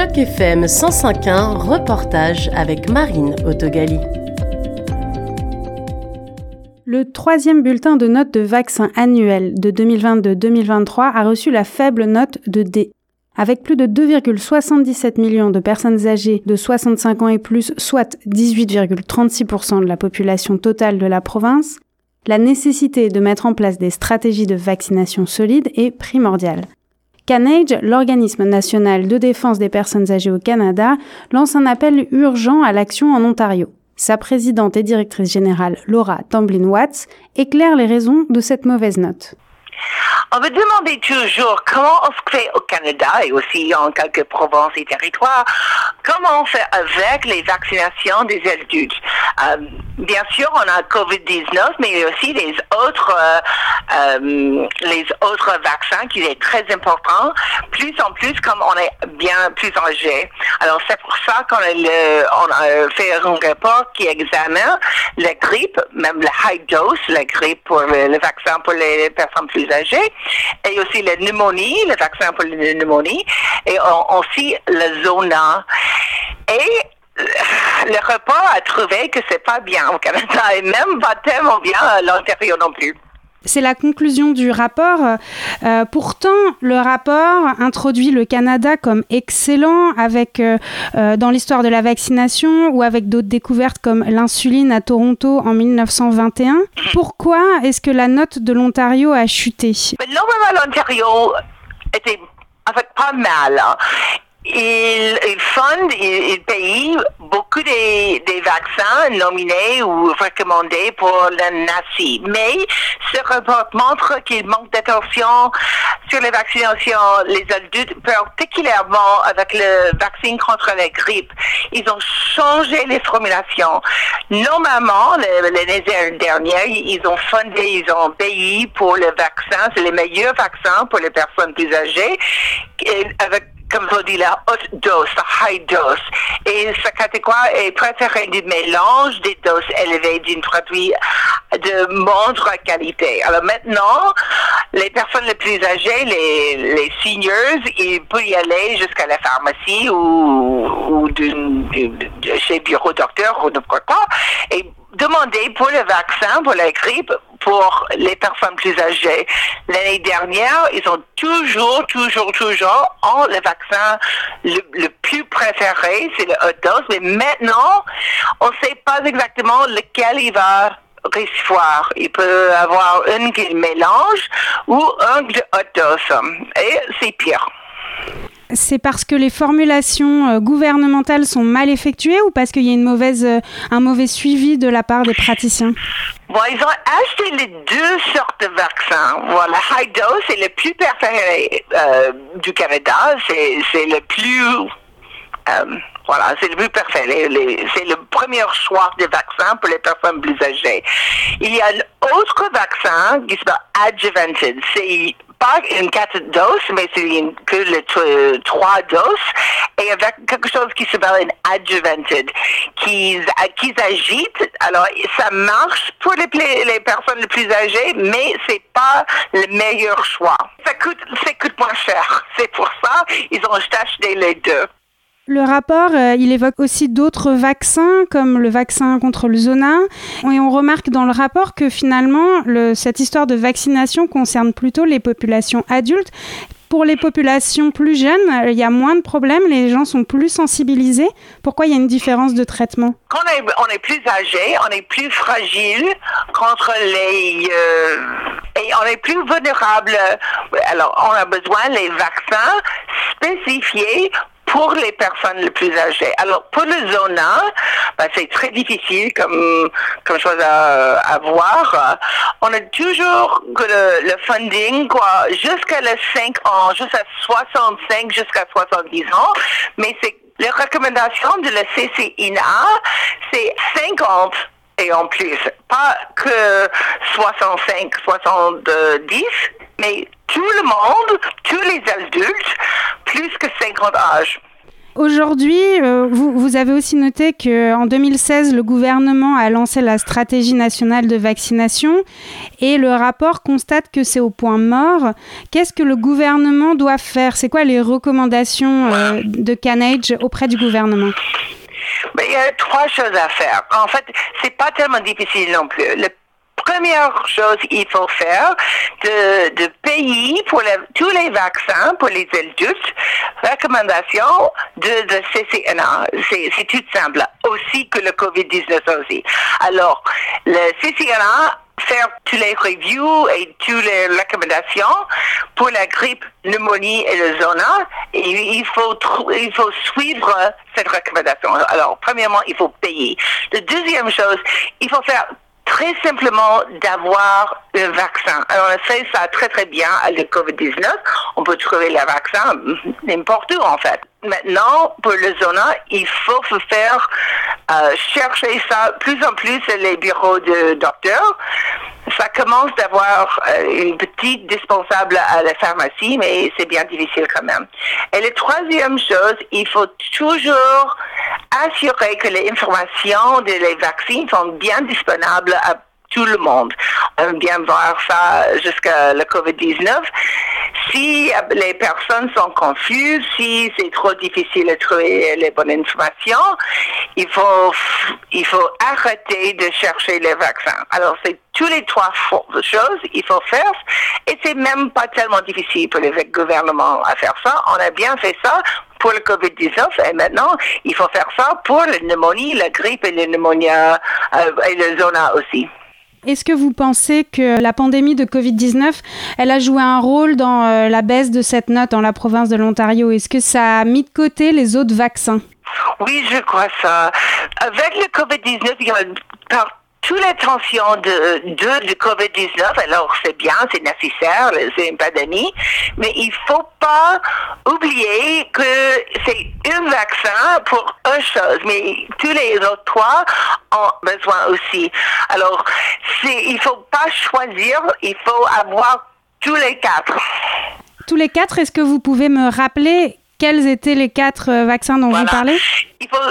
Choc FM 105.1, reportage avec Marine Autogali. Le troisième bulletin de notes de vaccin annuel de 2022-2023 a reçu la faible note de D. Avec plus de 2,77 millions de personnes âgées de 65 ans et plus, soit 18,36% de la population totale de la province, la nécessité de mettre en place des stratégies de vaccination solides est primordiale. CanAge, l'organisme national de défense des personnes âgées au Canada, lance un appel urgent à l'action en Ontario. Sa présidente et directrice générale, Laura Tamblin-Watts, éclaire les raisons de cette mauvaise note. On me demandait toujours comment on se fait au Canada et aussi en quelques provinces et territoires, comment on fait avec les vaccinations des adultes. Euh, bien sûr, on a COVID-19, mais aussi les autres, euh, euh, les autres vaccins qui est très important, plus en plus comme on est bien plus âgé. Alors c'est pour ça qu'on on a fait un rapport qui examine la grippe, même la high dose, la grippe pour le, vaccin pour les personnes plus et aussi la pneumonie, le vaccin pour la pneumonie, et aussi la zona. Et le repas a trouvé que c'est pas bien au Canada et même pas tellement bien à l'Ontario non plus. C'est la conclusion du rapport. Euh, pourtant, le rapport introduit le Canada comme excellent avec euh, euh, dans l'histoire de la vaccination ou avec d'autres découvertes comme l'insuline à Toronto en 1921. Pourquoi est-ce que la note de l'Ontario a chuté? l'Ontario était en fait pas mal. Hein il, il fonde, il, paye beaucoup des, vaccins nominés ou recommandés pour le NACI. Mais ce rapport montre qu'il manque d'attention sur les vaccinations les adultes, particulièrement avec le vaccin contre la grippe. Ils ont changé les formulations. Normalement, l'année dernière, ils ont fondé, ils ont payé pour le vaccin, c'est les meilleurs vaccins pour les personnes plus âgées, avec comme je dis, la haute dose, la high dose. Et sa catégorie est préférée du mélange des doses élevées d'une produit de moindre qualité. Alors maintenant, les personnes les plus âgées, les, les seniors, ils peuvent y aller jusqu'à la pharmacie ou, ou chez bureau docteur ou n'importe quoi et demander pour le vaccin, pour la grippe, pour les personnes plus âgées. L'année dernière, ils ont toujours, toujours, toujours ont le vaccin le, plus préféré, c'est le haute dose, mais maintenant, on ne sait pas exactement lequel il va recevoir. Il peut avoir un qui mélange ou un de haute dose. Et c'est pire c'est parce que les formulations euh, gouvernementales sont mal effectuées ou parce qu'il y a une mauvaise, euh, un mauvais suivi de la part des praticiens? Ils ont acheté les deux sortes de vaccins. Voilà, high dose, c'est le plus préféré euh, du Canada. C'est le plus... voilà, c'est le plus parfait. C'est le premier choix de vaccin pour les personnes plus âgées. Il y a un autre vaccin qui s'appelle Adjuvanted. C'est pas une quatre doses, mais c'est que le trois doses, et avec quelque chose qui s'appelle une adjuvanted, qu'ils qui agitent. Alors, ça marche pour les, les personnes les plus âgées, mais c'est pas le meilleur choix. Ça coûte, ça coûte moins cher. C'est pour ça ils ont acheté les deux. Le rapport, euh, il évoque aussi d'autres vaccins, comme le vaccin contre le zona. Et on remarque dans le rapport que finalement, cette histoire de vaccination concerne plutôt les populations adultes. Pour les populations plus jeunes, il y a moins de problèmes, les gens sont plus sensibilisés. Pourquoi il y a une différence de traitement? Quand on est, plus âgé, on est plus fragile contre les... Euh, et on est plus vulnérable. Alors, on a besoin des vaccins spécifiés pour les personnes les plus âgées. Alors, pour le zona, ben, c'est très difficile comme, comme chose à, à voir. On a toujours que le, funding, quoi, jusqu'à les 5 ans, jusqu'à 65, jusqu'à 70 ans, mais c'est les recommandations de la CCINA, c'est 50 et en plus. Pas que 65, 70, mais tout le monde, tous les adultes, plus que 50 âges. Aujourd'hui, euh, vous, vous, avez aussi noté qu'en 2016, le gouvernement a lancé la stratégie nationale de vaccination et le rapport constate que c'est au point mort. Qu'est-ce que le gouvernement doit faire? C'est quoi les recommandations euh, de Canage auprès du gouvernement? Ben, il y a trois choses à faire. En fait, c'est pas tellement difficile non plus. Le première chose qu'il faut faire, de, payer pour tous les vaccins pour les adultes, recommandation de, de CCNA. C'est tout simple. Aussi que le COVID-19 aussi. Alors, le CCNA faire tous les reviews et toutes les recommandations pour la grippe, pneumonie et le zona. Et il faut, il faut suivre cette recommandation. Alors, premièrement, il faut payer. La deuxième chose, il faut faire très simplement d'avoir le vaccin. Alors, on fait ça très, très bien avec le COVID-19. On peut trouver le vaccin n'importe où, en fait. Maintenant, pour le zona, il faut faire euh, chercher ça plus en plus les bureaux de docteurs. Ça commence d'avoir euh, une petite dispensable à la pharmacie, mais c'est bien difficile quand même. Et la troisième chose, il faut toujours assurer que les informations des vaccins sont bien disponibles à tout le monde. On aime bien voir ça jusqu'à la COVID-19. Si les personnes sont confuses, si c'est trop difficile de trouver les bonnes informations, il faut, il faut arrêter de chercher les vaccins. Alors, c'est tous les trois choses qu'il faut faire. Et c'est même pas tellement difficile pour les gouvernements à faire ça. On a bien fait ça pour le COVID-19 et maintenant, il faut faire ça pour la pneumonie, la grippe et la pneumonie euh, et le zona aussi. Est-ce que vous pensez que la pandémie de Covid-19, elle a joué un rôle dans euh, la baisse de cette note dans la province de l'Ontario? Est-ce que ça a mis de côté les autres vaccins? Oui, je crois ça. Avec le Covid-19, il y a toute la tensions de, de, de COVID-19, alors c'est bien, c'est nécessaire, c'est une pandémie, mais il faut pas oublier que c'est un vaccin pour une chose, mais tous les autres trois ont besoin aussi. Alors, il faut pas choisir, il faut avoir tous les quatre. Tous les quatre, est-ce que vous pouvez me rappeler quels étaient les quatre euh, vaccins dont vous parlez? Il faut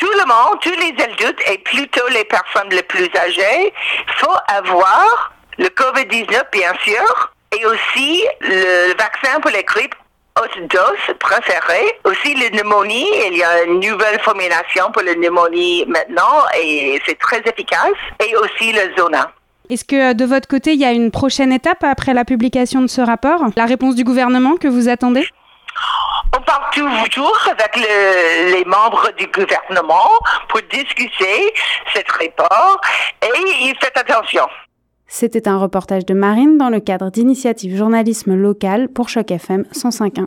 tout le monde, tous les adultes et plutôt les personnes les plus âgées, faut avoir le COVID-19, bien sûr, et aussi le vaccin pour les grippes haute dose préférée. Aussi la pneumonie, il y a une nouvelle formulation pour la pneumonie maintenant et c'est très efficace. Et aussi le zona. Est-ce que de votre côté, il y a une prochaine étape après la publication de ce rapport? La réponse du gouvernement que vous attendez? On parle toujours avec les membres du gouvernement pour discuter cet rapport et faites attention. C'était un reportage de Marine dans le cadre d'initiative journalisme local pour Choc FM 105.1.